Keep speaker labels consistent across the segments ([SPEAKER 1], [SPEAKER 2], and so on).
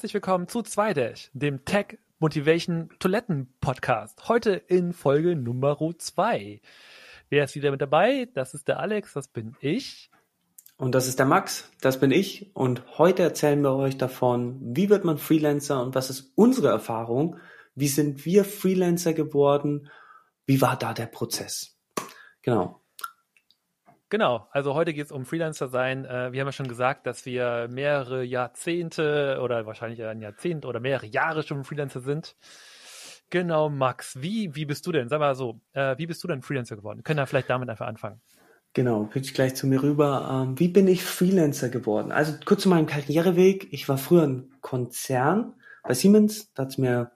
[SPEAKER 1] Herzlich willkommen zu Zweidash, dem Tech Motivation Toiletten Podcast. Heute in Folge Nummer 2. Wer ist wieder mit dabei? Das ist der Alex, das bin ich.
[SPEAKER 2] Und das ist der Max, das bin ich. Und heute erzählen wir euch davon, wie wird man Freelancer und was ist unsere Erfahrung? Wie sind wir Freelancer geworden? Wie war da der Prozess? Genau.
[SPEAKER 1] Genau, also heute geht es um Freelancer sein. Äh, wir haben ja schon gesagt, dass wir mehrere Jahrzehnte oder wahrscheinlich ein Jahrzehnt oder mehrere Jahre schon Freelancer sind. Genau, Max, wie, wie bist du denn? Sag mal so, äh, wie bist du denn Freelancer geworden? Wir können da vielleicht damit einfach anfangen.
[SPEAKER 2] Genau, pitch gleich zu mir rüber. Ähm, wie bin ich Freelancer geworden? Also kurz zu meinem Karriereweg. Ich war früher ein Konzern bei Siemens. Da hat es mir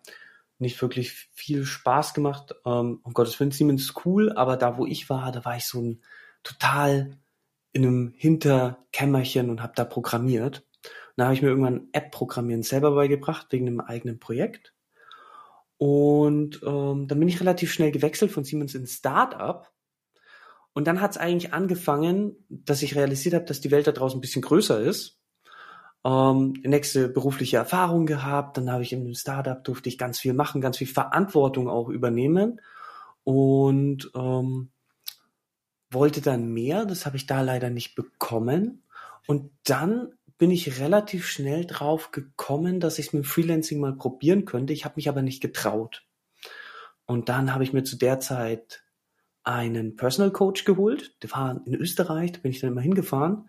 [SPEAKER 2] nicht wirklich viel Spaß gemacht. Ähm, um Gottes Willen, Siemens cool, aber da, wo ich war, da war ich so ein total in einem Hinterkämmerchen und habe da programmiert. Und da habe ich mir irgendwann App-Programmieren selber beigebracht, wegen einem eigenen Projekt. Und ähm, dann bin ich relativ schnell gewechselt von Siemens in Startup. Und dann hat es eigentlich angefangen, dass ich realisiert habe, dass die Welt da draußen ein bisschen größer ist. Ähm, nächste berufliche Erfahrung gehabt, dann habe ich in einem Startup durfte ich ganz viel machen, ganz viel Verantwortung auch übernehmen. Und ähm, wollte dann mehr, das habe ich da leider nicht bekommen. Und dann bin ich relativ schnell drauf gekommen, dass ich es mit Freelancing mal probieren könnte. Ich habe mich aber nicht getraut. Und dann habe ich mir zu der Zeit einen Personal Coach geholt. Der war in Österreich, da bin ich dann immer hingefahren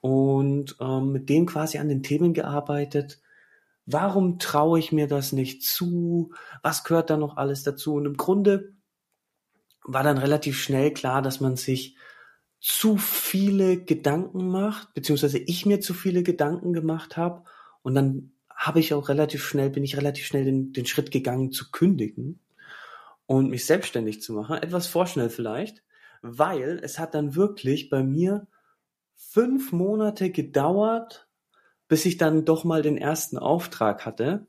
[SPEAKER 2] und ähm, mit dem quasi an den Themen gearbeitet. Warum traue ich mir das nicht zu? Was gehört da noch alles dazu? Und im Grunde war dann relativ schnell klar, dass man sich zu viele Gedanken macht, beziehungsweise ich mir zu viele Gedanken gemacht habe. Und dann habe ich auch relativ schnell, bin ich relativ schnell den, den Schritt gegangen zu kündigen und mich selbstständig zu machen. Etwas vorschnell vielleicht, weil es hat dann wirklich bei mir fünf Monate gedauert, bis ich dann doch mal den ersten Auftrag hatte.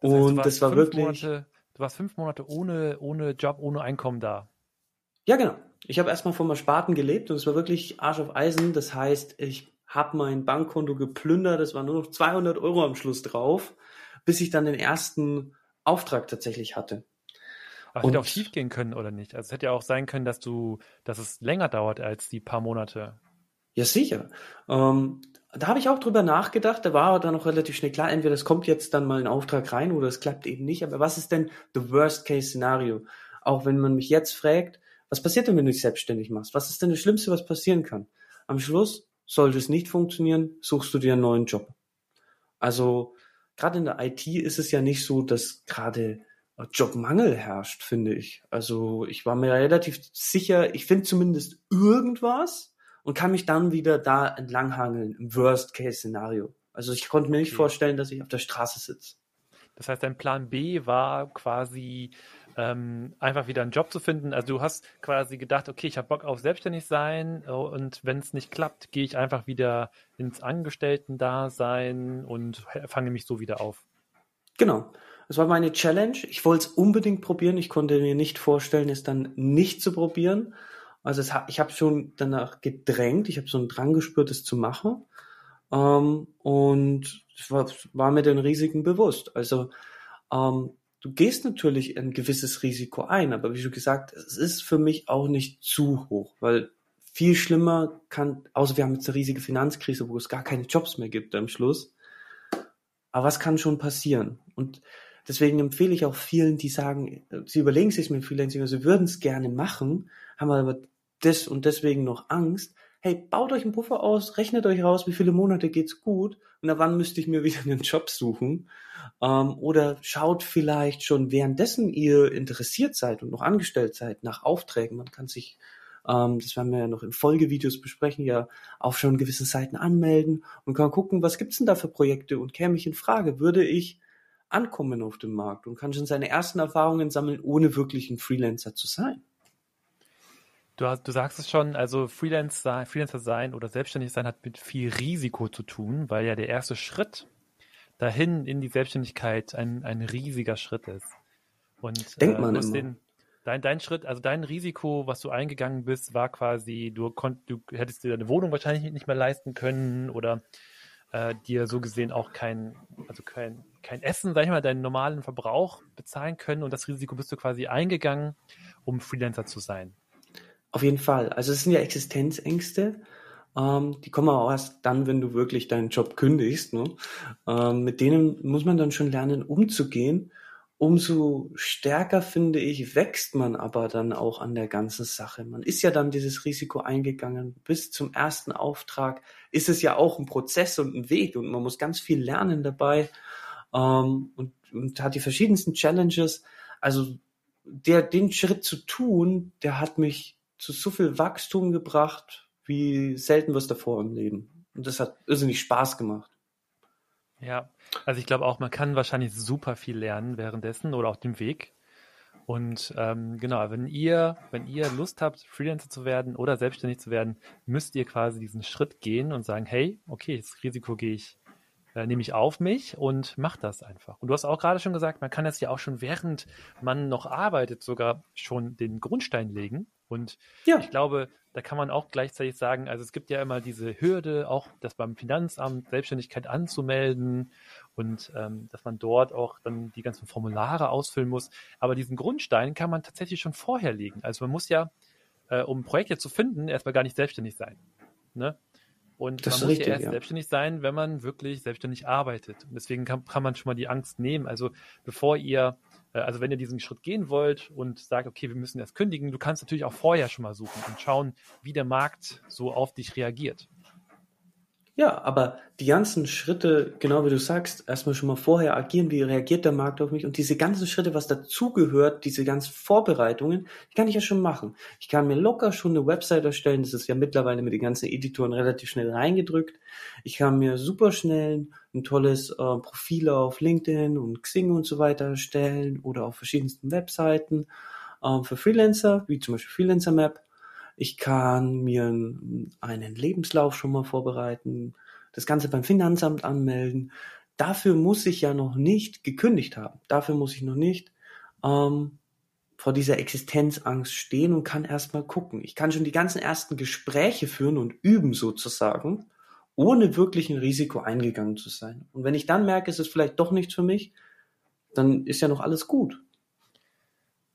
[SPEAKER 1] Das heißt, und das war wirklich. Monate, du warst fünf Monate ohne, ohne Job, ohne Einkommen da.
[SPEAKER 2] Ja, genau. Ich habe erstmal vom Ersparten gelebt und es war wirklich Arsch auf Eisen. Das heißt, ich habe mein Bankkonto geplündert. Es waren nur noch 200 Euro am Schluss drauf, bis ich dann den ersten Auftrag tatsächlich hatte.
[SPEAKER 1] Aber hätte auch schief gehen können oder nicht? Also es hätte ja auch sein können, dass du, dass es länger dauert als die paar Monate.
[SPEAKER 2] Ja, sicher. Ähm, da habe ich auch drüber nachgedacht. Da war dann noch relativ schnell klar, entweder es kommt jetzt dann mal ein Auftrag rein oder es klappt eben nicht. Aber was ist denn the worst case Szenario? Auch wenn man mich jetzt fragt, was passiert denn, wenn du dich selbstständig machst? Was ist denn das Schlimmste, was passieren kann? Am Schluss sollte es nicht funktionieren, suchst du dir einen neuen Job. Also gerade in der IT ist es ja nicht so, dass gerade Jobmangel herrscht, finde ich. Also ich war mir relativ sicher, ich finde zumindest irgendwas und kann mich dann wieder da entlanghangeln im Worst-Case-Szenario. Also ich konnte mir nicht okay. vorstellen, dass ich auf der Straße sitze.
[SPEAKER 1] Das heißt, dein Plan B war quasi ähm, einfach wieder einen Job zu finden. Also du hast quasi gedacht, okay, ich habe Bock auf selbstständig sein äh, und wenn es nicht klappt, gehe ich einfach wieder ins Angestellten-Dasein und fange mich so wieder auf.
[SPEAKER 2] Genau. Das war meine Challenge. Ich wollte es unbedingt probieren. Ich konnte mir nicht vorstellen, es dann nicht zu probieren. Also es, ich habe schon danach gedrängt. Ich habe so einen Drang gespürt, es zu machen. Ähm, und es war, war mir den Risiken bewusst. Also ähm, du gehst natürlich ein gewisses Risiko ein, aber wie schon gesagt, es ist für mich auch nicht zu hoch, weil viel schlimmer kann, außer wir haben jetzt eine riesige Finanzkrise, wo es gar keine Jobs mehr gibt am Schluss. Aber was kann schon passieren? Und deswegen empfehle ich auch vielen, die sagen, sie überlegen sich mit Freelancing, also sie würden es gerne machen, haben aber das und deswegen noch Angst. Hey, baut euch einen Puffer aus, rechnet euch raus, wie viele Monate geht's gut und ab wann müsste ich mir wieder einen Job suchen ähm, oder schaut vielleicht schon währenddessen ihr interessiert seid und noch angestellt seid nach Aufträgen. Man kann sich, ähm, das werden wir ja noch in Folgevideos besprechen, ja auf schon gewissen Seiten anmelden und kann gucken, was gibt's denn da für Projekte und käme ich in Frage, würde ich ankommen auf dem Markt und kann schon seine ersten Erfahrungen sammeln, ohne wirklich ein Freelancer zu sein.
[SPEAKER 1] Du, hast, du sagst es schon, also Freelancer, Freelancer sein oder selbstständig sein hat mit viel Risiko zu tun, weil ja der erste Schritt dahin in die Selbstständigkeit ein, ein riesiger Schritt ist. Und
[SPEAKER 2] denkt äh, man immer. Den,
[SPEAKER 1] dein, dein Schritt, also dein Risiko, was du eingegangen bist, war quasi, du konnt, du hättest dir deine Wohnung wahrscheinlich nicht mehr leisten können oder äh, dir so gesehen auch kein, also kein, kein Essen, sag ich mal, deinen normalen Verbrauch bezahlen können und das Risiko bist du quasi eingegangen, um Freelancer zu sein.
[SPEAKER 2] Auf jeden Fall. Also es sind ja Existenzängste. Ähm, die kommen auch erst dann, wenn du wirklich deinen Job kündigst. Ne? Ähm, mit denen muss man dann schon lernen, umzugehen. Umso stärker, finde ich, wächst man aber dann auch an der ganzen Sache. Man ist ja dann dieses Risiko eingegangen. Bis zum ersten Auftrag ist es ja auch ein Prozess und ein Weg und man muss ganz viel lernen dabei ähm, und, und hat die verschiedensten Challenges. Also der, den Schritt zu tun, der hat mich zu so viel Wachstum gebracht, wie selten was davor im Leben. Und das hat irrsinnig Spaß gemacht.
[SPEAKER 1] Ja, also ich glaube auch, man kann wahrscheinlich super viel lernen währenddessen oder auf dem Weg. Und ähm, genau, wenn ihr, wenn ihr Lust habt, Freelancer zu werden oder selbstständig zu werden, müsst ihr quasi diesen Schritt gehen und sagen, hey, okay, das Risiko gehe ich, äh, nehme ich auf mich und mach das einfach. Und du hast auch gerade schon gesagt, man kann das ja auch schon während man noch arbeitet, sogar schon den Grundstein legen. Und ja. ich glaube, da kann man auch gleichzeitig sagen, also es gibt ja immer diese Hürde, auch das beim Finanzamt Selbstständigkeit anzumelden und ähm, dass man dort auch dann die ganzen Formulare ausfüllen muss. Aber diesen Grundstein kann man tatsächlich schon vorher legen. Also man muss ja, äh, um Projekte zu finden, erstmal gar nicht selbstständig sein. Ne? Und das man muss richtig, ja erst ja. selbstständig sein, wenn man wirklich selbstständig arbeitet. Und deswegen kann, kann man schon mal die Angst nehmen. Also bevor ihr also wenn ihr diesen Schritt gehen wollt und sagt, okay, wir müssen erst kündigen, du kannst natürlich auch vorher schon mal suchen und schauen, wie der Markt so auf dich reagiert.
[SPEAKER 2] Ja, aber die ganzen Schritte, genau wie du sagst, erstmal schon mal vorher agieren, wie reagiert der Markt auf mich und diese ganzen Schritte, was dazugehört, diese ganzen Vorbereitungen, die kann ich ja schon machen. Ich kann mir locker schon eine Website erstellen, das ist ja mittlerweile mit den ganzen Editoren relativ schnell reingedrückt. Ich kann mir super schnell ein tolles äh, Profil auf LinkedIn und Xing und so weiter erstellen oder auf verschiedensten Webseiten äh, für Freelancer, wie zum Beispiel Freelancer Map ich kann mir einen Lebenslauf schon mal vorbereiten, das Ganze beim Finanzamt anmelden. Dafür muss ich ja noch nicht gekündigt haben. Dafür muss ich noch nicht ähm, vor dieser Existenzangst stehen und kann erstmal gucken. Ich kann schon die ganzen ersten Gespräche führen und üben sozusagen, ohne wirklich ein Risiko eingegangen zu sein. Und wenn ich dann merke, es ist vielleicht doch nichts für mich, dann ist ja noch alles gut.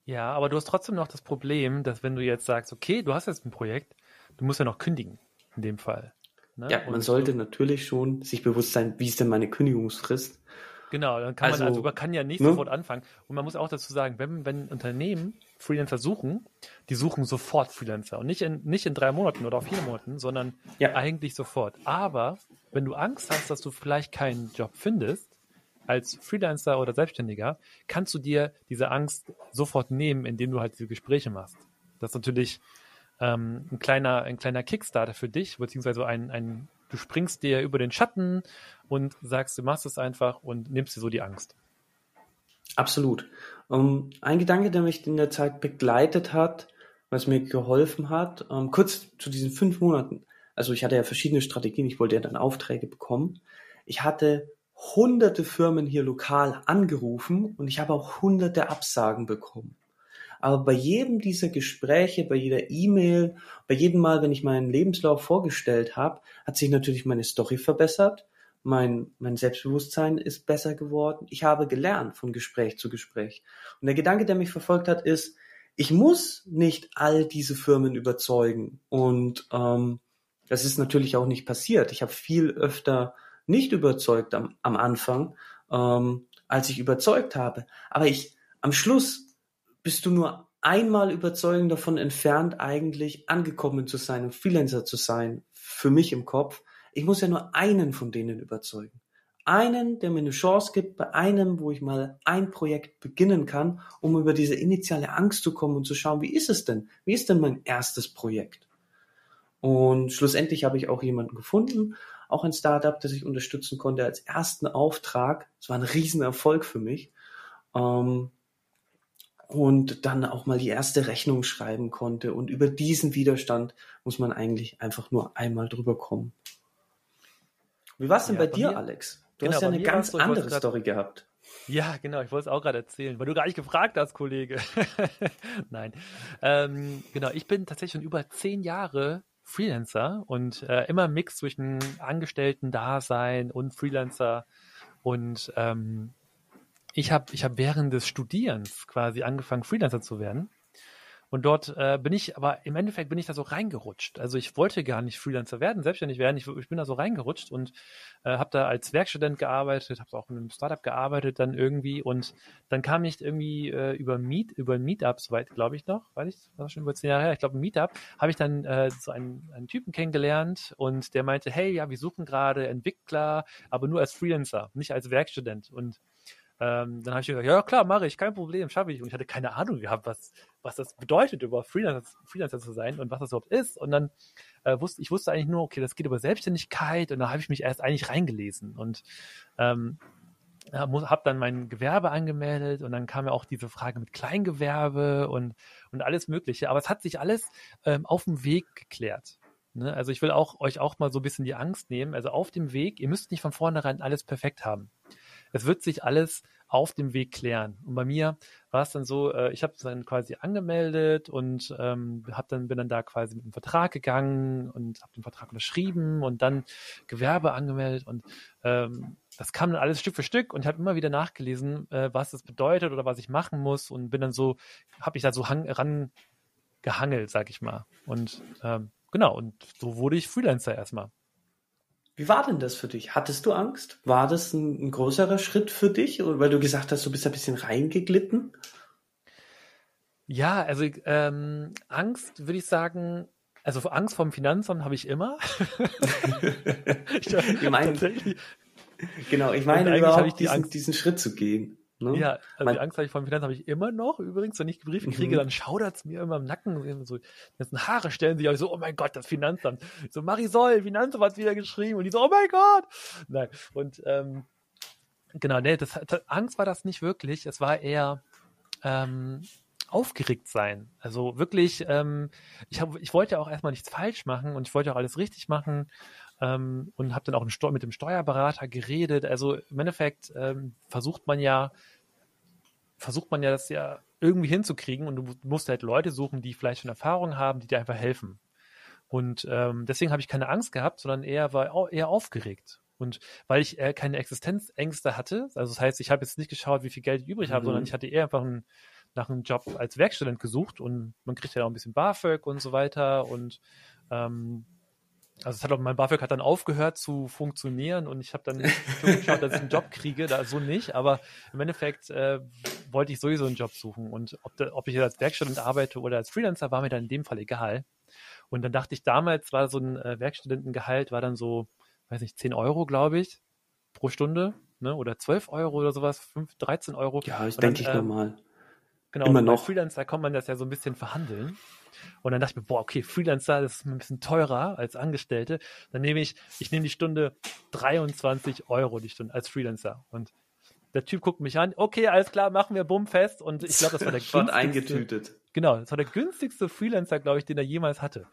[SPEAKER 1] Ja, aber du hast trotzdem noch das Problem, dass wenn du jetzt sagst, okay, du hast jetzt ein Projekt, du musst ja noch kündigen, in dem Fall.
[SPEAKER 2] Ne? Ja, man Und sollte du, natürlich schon sich bewusst sein, wie ist denn meine Kündigungsfrist?
[SPEAKER 1] Genau, dann kann also, man, also man kann ja nicht ne? sofort anfangen. Und man muss auch dazu sagen, wenn, wenn Unternehmen Freelancer suchen, die suchen sofort Freelancer. Und nicht in, nicht in drei Monaten oder vier Monaten, sondern ja. eigentlich sofort. Aber wenn du Angst hast, dass du vielleicht keinen Job findest, als Freelancer oder Selbstständiger kannst du dir diese Angst sofort nehmen, indem du halt diese Gespräche machst. Das ist natürlich ähm, ein kleiner, ein kleiner Kickstarter für dich, beziehungsweise ein, ein, du springst dir über den Schatten und sagst, du machst es einfach und nimmst dir so die Angst.
[SPEAKER 2] Absolut. Um, ähm, ein Gedanke, der mich in der Zeit begleitet hat, was mir geholfen hat, um, ähm, kurz zu diesen fünf Monaten. Also ich hatte ja verschiedene Strategien, ich wollte ja dann Aufträge bekommen. Ich hatte hunderte Firmen hier lokal angerufen und ich habe auch hunderte Absagen bekommen. Aber bei jedem dieser Gespräche, bei jeder E-Mail, bei jedem Mal, wenn ich meinen Lebenslauf vorgestellt habe, hat sich natürlich meine Story verbessert. Mein, mein Selbstbewusstsein ist besser geworden. Ich habe gelernt von Gespräch zu Gespräch. Und der Gedanke, der mich verfolgt hat, ist, ich muss nicht all diese Firmen überzeugen. Und ähm, das ist natürlich auch nicht passiert. Ich habe viel öfter nicht überzeugt am, am Anfang, ähm, als ich überzeugt habe. Aber ich, am Schluss bist du nur einmal überzeugend davon entfernt, eigentlich angekommen zu sein und Freelancer zu sein, für mich im Kopf. Ich muss ja nur einen von denen überzeugen. Einen, der mir eine Chance gibt, bei einem, wo ich mal ein Projekt beginnen kann, um über diese initiale Angst zu kommen und zu schauen, wie ist es denn? Wie ist denn mein erstes Projekt? Und schlussendlich habe ich auch jemanden gefunden, auch ein Startup, das ich unterstützen konnte als ersten Auftrag. Es war ein Riesenerfolg für mich. Ähm, und dann auch mal die erste Rechnung schreiben konnte. Und über diesen Widerstand muss man eigentlich einfach nur einmal drüber kommen. Wie war es denn ja, bei, bei, dir, mir, Alex? Du genau, hast ja eine ganz so, andere Story gehabt.
[SPEAKER 1] Ja, genau, ich wollte es auch gerade erzählen, weil du gar nicht gefragt hast, Kollege. Nein. Ähm, genau, ich bin tatsächlich schon über zehn Jahre Freelancer und äh, immer Mix zwischen Angestellten-Dasein und Freelancer. Und ähm, ich habe ich hab während des Studierens quasi angefangen, Freelancer zu werden. Und dort äh, bin ich, aber im Endeffekt bin ich da so reingerutscht. Also ich wollte gar nicht Freelancer werden, selbstständig werden. Ich, ich bin da so reingerutscht und äh, habe da als Werkstudent gearbeitet, habe auch in einem Startup gearbeitet dann irgendwie. Und dann kam ich irgendwie äh, über Meet, über Meetup, soweit glaube ich noch, weil ich, das war schon über zehn Jahre her, ich glaube Meetup, habe ich dann äh, so einen, einen Typen kennengelernt und der meinte, hey, ja, wir suchen gerade Entwickler, aber nur als Freelancer, nicht als Werkstudent. Und ähm, dann habe ich gesagt, ja klar, mache ich, kein Problem, schaffe ich. Und ich hatte keine Ahnung gehabt, was, was das bedeutet, über Freelancer, Freelancer zu sein und was das überhaupt ist. Und dann äh, wusste ich wusste eigentlich nur, okay, das geht über Selbstständigkeit. Und da habe ich mich erst eigentlich reingelesen und ähm, habe dann mein Gewerbe angemeldet und dann kam ja auch diese Frage mit Kleingewerbe und, und alles Mögliche. Aber es hat sich alles ähm, auf dem Weg geklärt. Ne? Also ich will auch euch auch mal so ein bisschen die Angst nehmen. Also auf dem Weg, ihr müsst nicht von vornherein alles perfekt haben es wird sich alles auf dem Weg klären. Und bei mir war es dann so, äh, ich habe dann quasi angemeldet und ähm, hab dann bin dann da quasi mit dem Vertrag gegangen und habe den Vertrag unterschrieben und dann Gewerbe angemeldet und ähm, das kam dann alles Stück für Stück und ich habe immer wieder nachgelesen, äh, was das bedeutet oder was ich machen muss und bin dann so, habe ich da so hang, ran gehangelt, sag ich mal. Und ähm, genau, und so wurde ich Freelancer erstmal.
[SPEAKER 2] Wie war denn das für dich? Hattest du Angst? War das ein, ein größerer Schritt für dich? Weil du gesagt hast, du bist ein bisschen reingeglitten?
[SPEAKER 1] Ja, also ähm, Angst würde ich sagen, also Angst vom Finanzamt habe ich immer.
[SPEAKER 2] ich, meine, genau, ich meine überhaupt ich die diesen, Angst, diesen Schritt zu gehen.
[SPEAKER 1] Ne? Ja, also Man, die Angst habe ich vor dem Finanzamt habe ich immer noch. Übrigens, wenn ich Briefe kriege, mhm. dann schaudert es mir immer im Nacken. So, die ganzen Haare stellen sich auch so, oh mein Gott, das Finanzamt. So, Marisol, Finanzamt hat wieder geschrieben. Und die so, oh mein Gott. Nein, und ähm, genau, nee, das, das, Angst war das nicht wirklich. Es war eher ähm, aufgeregt sein. Also wirklich, ähm, ich, hab, ich wollte ja auch erstmal nichts falsch machen und ich wollte auch alles richtig machen ähm, und habe dann auch mit dem Steuerberater geredet. Also im Endeffekt ähm, versucht man ja, versucht man ja das ja irgendwie hinzukriegen und du musst halt Leute suchen, die vielleicht schon Erfahrung haben, die dir einfach helfen. Und ähm, deswegen habe ich keine Angst gehabt, sondern eher war eher aufgeregt. Und weil ich äh, keine Existenzängste hatte, also das heißt, ich habe jetzt nicht geschaut, wie viel Geld ich übrig habe, mhm. sondern ich hatte eher einfach einen, nach einem Job als Werkstudent gesucht und man kriegt ja auch ein bisschen BAföG und so weiter und ähm, also es hat auch, mein BAföG hat dann aufgehört zu funktionieren und ich habe dann geschaut, dass ich einen Job kriege, da so nicht, aber im Endeffekt äh, wollte ich sowieso einen Job suchen und ob, da, ob ich jetzt als Werkstudent arbeite oder als Freelancer, war mir dann in dem Fall egal. Und dann dachte ich damals, war so ein äh, Werkstudentengehalt, war dann so, weiß nicht, 10 Euro, glaube ich, pro Stunde, ne, oder 12 Euro oder sowas, 5, 13 Euro.
[SPEAKER 2] Ja, ich denke ich ähm, normal.
[SPEAKER 1] Genau, Immer noch. Als Freelancer kann man das ja so ein bisschen verhandeln. Und dann dachte ich mir, boah, okay, Freelancer, ist ein bisschen teurer als Angestellte. Dann nehme ich, ich nehme die Stunde 23 Euro die Stunde als Freelancer. Und der Typ guckt mich an, okay, alles klar, machen wir bumm fest. Und ich glaube, das war der
[SPEAKER 2] Schon eingetütet.
[SPEAKER 1] Genau, das war der günstigste Freelancer, glaube ich, den er jemals hatte.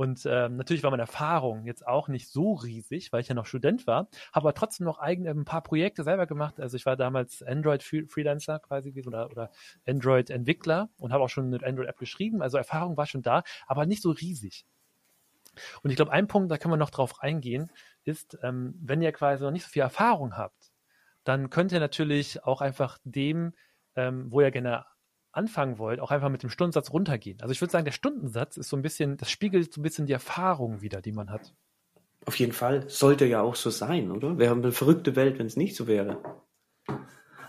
[SPEAKER 1] Und ähm, natürlich war meine Erfahrung jetzt auch nicht so riesig, weil ich ja noch Student war, habe aber trotzdem noch eigen, ein paar Projekte selber gemacht. Also ich war damals Android-Freelancer quasi oder, oder Android-Entwickler und habe auch schon eine Android-App geschrieben. Also Erfahrung war schon da, aber nicht so riesig. Und ich glaube, ein Punkt, da können wir noch drauf eingehen, ist, ähm, wenn ihr quasi noch nicht so viel Erfahrung habt, dann könnt ihr natürlich auch einfach dem, ähm, wo ihr gerne anfangen wollt, auch einfach mit dem Stundensatz runtergehen. Also ich würde sagen, der Stundensatz ist so ein bisschen, das spiegelt so ein bisschen die Erfahrung wieder, die man hat.
[SPEAKER 2] Auf jeden Fall. Sollte ja auch so sein, oder? Wir haben eine verrückte Welt, wenn es nicht so wäre.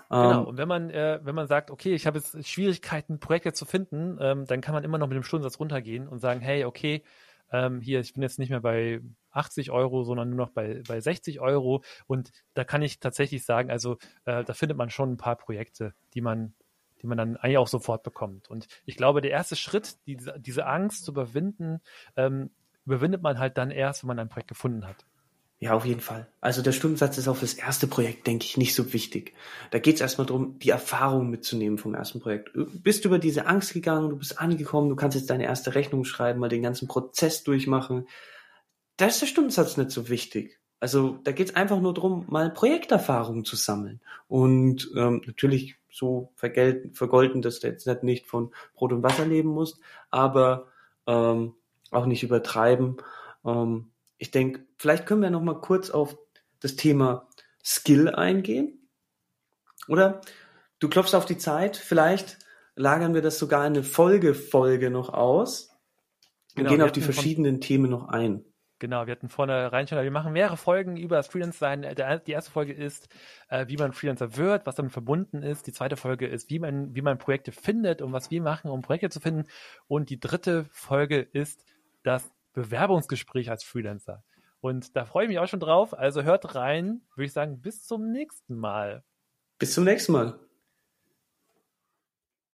[SPEAKER 1] Genau, ähm, und wenn man, äh, wenn man sagt, okay, ich habe jetzt Schwierigkeiten, Projekte zu finden, ähm, dann kann man immer noch mit dem Stundensatz runtergehen und sagen, hey, okay, ähm, hier, ich bin jetzt nicht mehr bei 80 Euro, sondern nur noch bei, bei 60 Euro. Und da kann ich tatsächlich sagen, also äh, da findet man schon ein paar Projekte, die man, die man dann eigentlich auch sofort bekommt. Und ich glaube, der erste Schritt, die, diese Angst zu überwinden, ähm, überwindet man halt dann erst, wenn man ein Projekt gefunden hat.
[SPEAKER 2] Ja, auf jeden Fall. Also der Stundensatz ist auch fürs erste Projekt, denke ich, nicht so wichtig. Da geht es erstmal darum, die Erfahrung mitzunehmen vom ersten Projekt. Du bist über diese Angst gegangen, du bist angekommen, du kannst jetzt deine erste Rechnung schreiben, mal den ganzen Prozess durchmachen. Da ist der Stundensatz nicht so wichtig. Also da geht es einfach nur darum, mal Projekterfahrung zu sammeln. Und ähm, natürlich so vergelten, vergolten, dass du jetzt nicht von Brot und Wasser leben musst, aber ähm, auch nicht übertreiben. Ähm, ich denke, vielleicht können wir noch mal kurz auf das Thema Skill eingehen. Oder du klopfst auf die Zeit, vielleicht lagern wir das sogar in eine Folge-Folge noch aus und genau, gehen auf die verschiedenen Themen noch ein.
[SPEAKER 1] Genau, wir hatten vorne reinschauen, wir machen mehrere Folgen über das Freelance-Sein. Die erste Folge ist, äh, wie man Freelancer wird, was damit verbunden ist. Die zweite Folge ist, wie man, wie man Projekte findet und was wir machen, um Projekte zu finden. Und die dritte Folge ist das Bewerbungsgespräch als Freelancer. Und da freue ich mich auch schon drauf. Also hört rein, würde ich sagen, bis zum nächsten Mal.
[SPEAKER 2] Bis zum nächsten Mal.